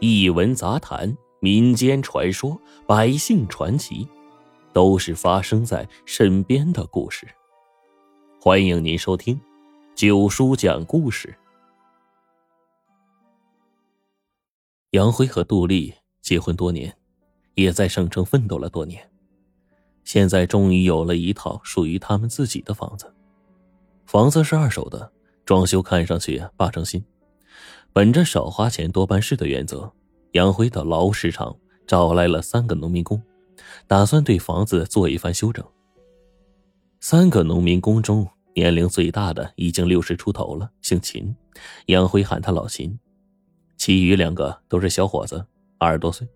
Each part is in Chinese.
异闻杂谈、民间传说、百姓传奇，都是发生在身边的故事。欢迎您收听九叔讲故事。杨辉和杜丽结婚多年，也在省城奋斗了多年，现在终于有了一套属于他们自己的房子。房子是二手的，装修看上去八成新。本着少花钱多办事的原则，杨辉到劳务市场找来了三个农民工，打算对房子做一番修整。三个农民工中，年龄最大的已经六十出头了，姓秦，杨辉喊他老秦。其余两个都是小伙子，二十多岁，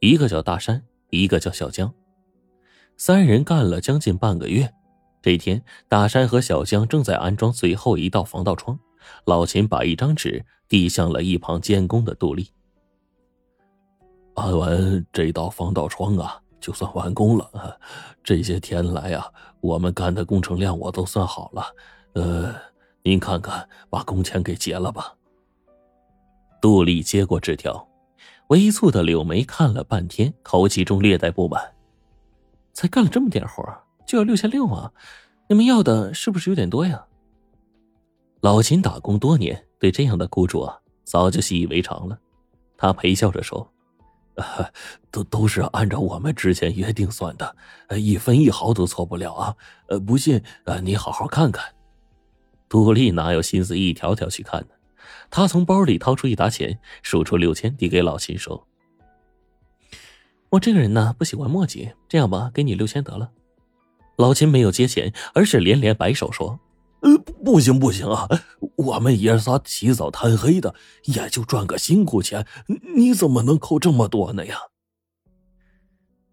一个叫大山，一个叫小江。三人干了将近半个月，这天，大山和小江正在安装最后一道防盗窗。老秦把一张纸递向了一旁监工的杜丽。安完这道防盗窗啊，就算完工了。这些天来啊，我们干的工程量我都算好了。呃，您看看，把工钱给结了吧。杜丽接过纸条，微蹙的柳眉看了半天，口气中略带不满：“才干了这么点活，就要六千六啊？你们要的是不是有点多呀？”老秦打工多年，对这样的雇主啊，早就习以为常了。他陪笑着说：“都都是按照我们之前约定算的，一分一毫都错不了啊！呃，不信，呃，你好好看看。”杜丽哪有心思一条条去看呢？他从包里掏出一沓钱，数出六千，递给老秦说：“我这个人呢，不喜欢墨迹，这样吧，给你六千得了。”老秦没有接钱，而是连连摆手说。呃，不行不行啊！我们爷仨起早贪黑的，也就赚个辛苦钱，你怎么能扣这么多呢呀？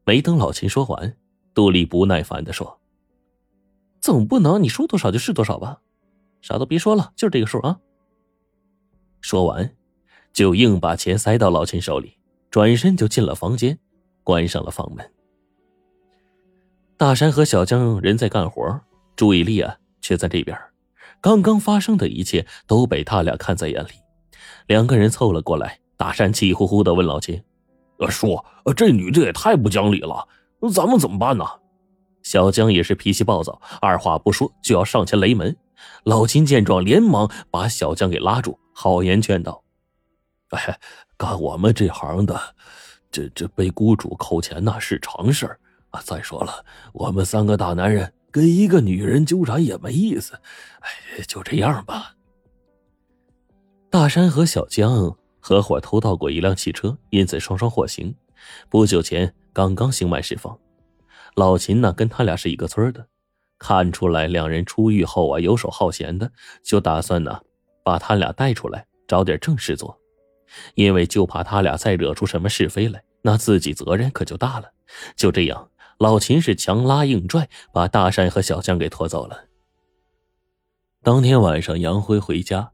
没等老秦说完，杜丽不耐烦的说：“总不能你说多少就是多少吧？啥都别说了，就这个数啊！”说完，就硬把钱塞到老秦手里，转身就进了房间，关上了房门。大山和小江人在干活，注意力啊。却在这边，刚刚发生的一切都被他俩看在眼里。两个人凑了过来，大山气呼呼的问老秦：“叔，这女的也太不讲理了，咱们怎么办呢？”小江也是脾气暴躁，二话不说就要上前雷门。老秦见状，连忙把小江给拉住，好言劝道：“哎，干我们这行的，这这被雇主扣钱那是常事啊。再说了，我们三个大男人。”跟一个女人纠缠也没意思，哎，就这样吧。大山和小江合伙偷盗过一辆汽车，因此双双获刑。不久前刚刚刑满释放。老秦呢，跟他俩是一个村的，看出来两人出狱后啊游手好闲的，就打算呢把他俩带出来找点正事做，因为就怕他俩再惹出什么是非来，那自己责任可就大了。就这样。老秦是强拉硬拽，把大山和小江给拖走了。当天晚上，杨辉回家，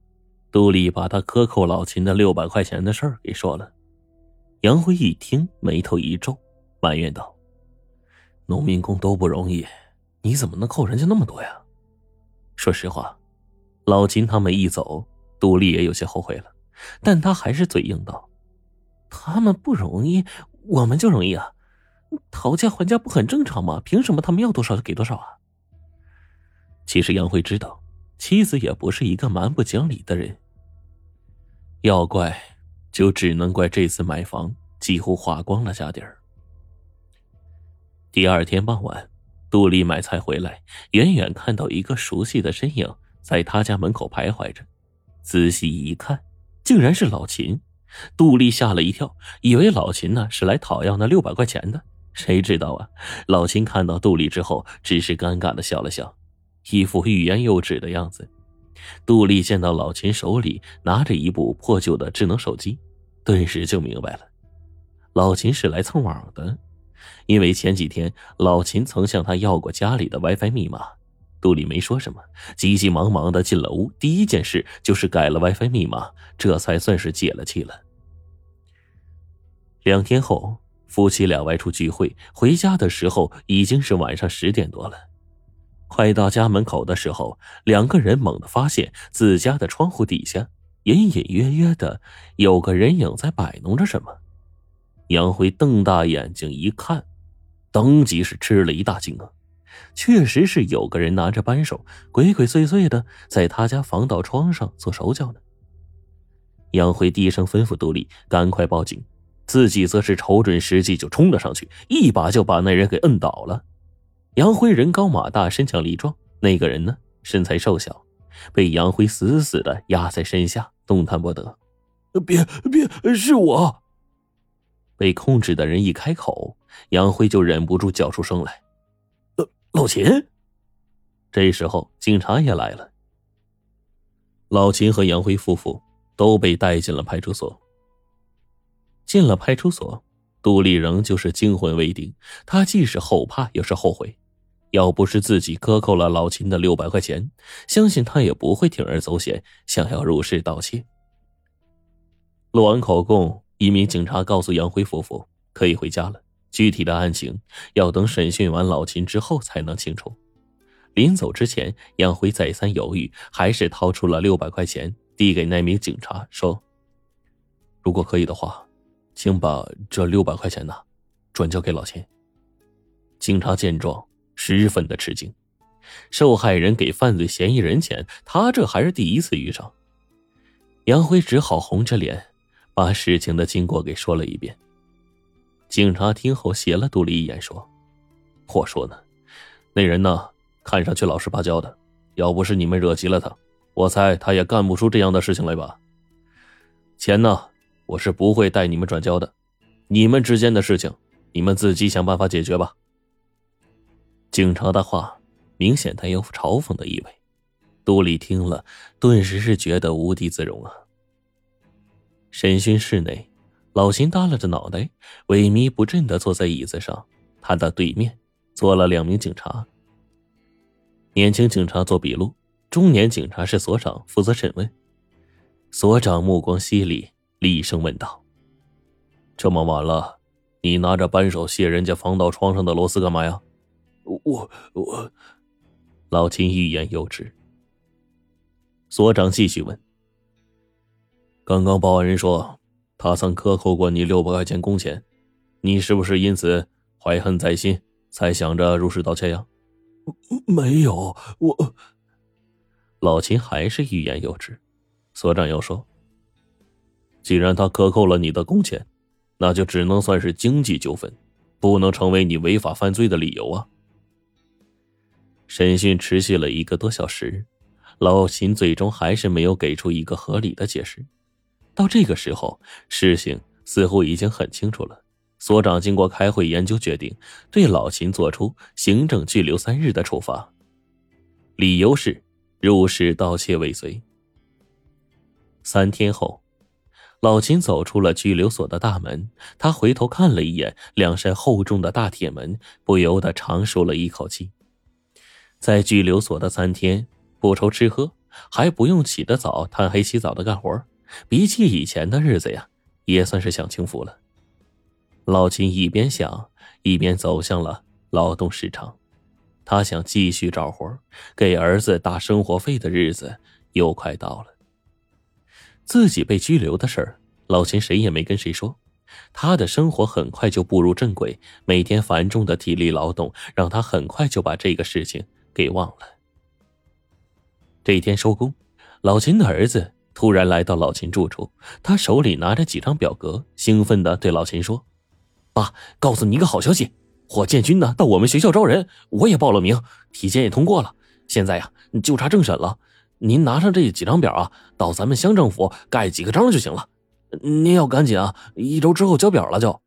杜丽把他克扣老秦的六百块钱的事儿给说了。杨辉一听，眉头一皱，埋怨道：“农民工都不容易，你怎么能扣人家那么多呀？”说实话，老秦他们一走，杜丽也有些后悔了，但他还是嘴硬道：“他们不容易，我们就容易啊。”讨价还价不很正常吗？凭什么他们要多少就给多少啊？其实杨辉知道，妻子也不是一个蛮不讲理的人。要怪，就只能怪这次买房几乎花光了家底儿。第二天傍晚，杜丽买菜回来，远远看到一个熟悉的身影在他家门口徘徊着，仔细一看，竟然是老秦。杜丽吓了一跳，以为老秦呢是来讨要那六百块钱的。谁知道啊！老秦看到杜丽之后，只是尴尬的笑了笑，一副欲言又止的样子。杜丽见到老秦手里拿着一部破旧的智能手机，顿时就明白了，老秦是来蹭网的。因为前几天老秦曾向他要过家里的 WiFi 密码，杜丽没说什么，急急忙忙的进了屋，第一件事就是改了 WiFi 密码，这才算是解了气了。两天后。夫妻俩外出聚会，回家的时候已经是晚上十点多了。快到家门口的时候，两个人猛地发现自家的窗户底下隐隐约约的有个人影在摆弄着什么。杨辉瞪大眼睛一看，当即是吃了一大惊啊！确实是有个人拿着扳手，鬼鬼祟祟的在他家防盗窗上做手脚呢。杨辉低声吩咐杜丽赶快报警，自己则是瞅准时机就冲了上去，一把就把那人给摁倒了。杨辉人高马大，身强力壮，那个人呢身材瘦小，被杨辉死死的压在身下，动弹不得。别别，是我！被控制的人一开口，杨辉就忍不住叫出声来：“老老秦！”这时候，警察也来了。老秦和杨辉夫妇都被带进了派出所。进了派出所，杜丽仍旧是惊魂未定，她既是后怕又是后悔。要不是自己克扣了老秦的六百块钱，相信他也不会铤而走险，想要入室盗窃。录完口供。一名警察告诉杨辉夫妇可以回家了，具体的案情要等审讯完老秦之后才能清楚。临走之前，杨辉再三犹豫，还是掏出了六百块钱递给那名警察，说：“如果可以的话，请把这六百块钱呢转交给老秦。”警察见状十分的吃惊，受害人给犯罪嫌疑人钱，他这还是第一次遇上。杨辉只好红着脸。把事情的经过给说了一遍。警察听后斜了杜丽一眼，说：“我说呢，那人呢，看上去老实巴交的，要不是你们惹急了他，我猜他也干不出这样的事情来吧。钱呢，我是不会带你们转交的，你们之间的事情，你们自己想办法解决吧。”警察的话明显带有嘲讽的意味，杜丽听了，顿时是觉得无地自容啊。审讯室内，老秦耷拉着脑袋，萎靡不振的坐在椅子上。他的对面坐了两名警察。年轻警察做笔录，中年警察是所长，负责审问。所长目光犀利，厉声问道：“这么晚了，你拿着扳手卸人家防盗窗上的螺丝干嘛呀？”我我，老秦欲言又止。所长继续问。刚刚报案人说，他曾克扣过你六百块钱工钱，你是不是因此怀恨在心，才想着入室盗窃呀？没有，我。老秦还是欲言又止。所长又说：“既然他克扣了你的工钱，那就只能算是经济纠纷，不能成为你违法犯罪的理由啊。”审讯持续了一个多小时，老秦最终还是没有给出一个合理的解释。到这个时候，事情似乎已经很清楚了。所长经过开会研究，决定对老秦作出行政拘留三日的处罚，理由是入室盗窃未遂。三天后，老秦走出了拘留所的大门，他回头看了一眼两扇厚重的大铁门，不由得长舒了一口气。在拘留所的三天，不愁吃喝，还不用起得早，贪黑起早的干活。比起以前的日子呀，也算是享清福了。老秦一边想，一边走向了劳动市场。他想继续找活，给儿子打生活费的日子又快到了。自己被拘留的事儿，老秦谁也没跟谁说。他的生活很快就步入正轨，每天繁重的体力劳动让他很快就把这个事情给忘了。这一天收工，老秦的儿子。突然来到老秦住处，他手里拿着几张表格，兴奋的对老秦说：“爸，告诉你一个好消息，火箭军呢到我们学校招人，我也报了名，体检也通过了，现在呀就差政审了。您拿上这几张表啊，到咱们乡政府盖几个章就行了。您要赶紧啊，一周之后交表了就。”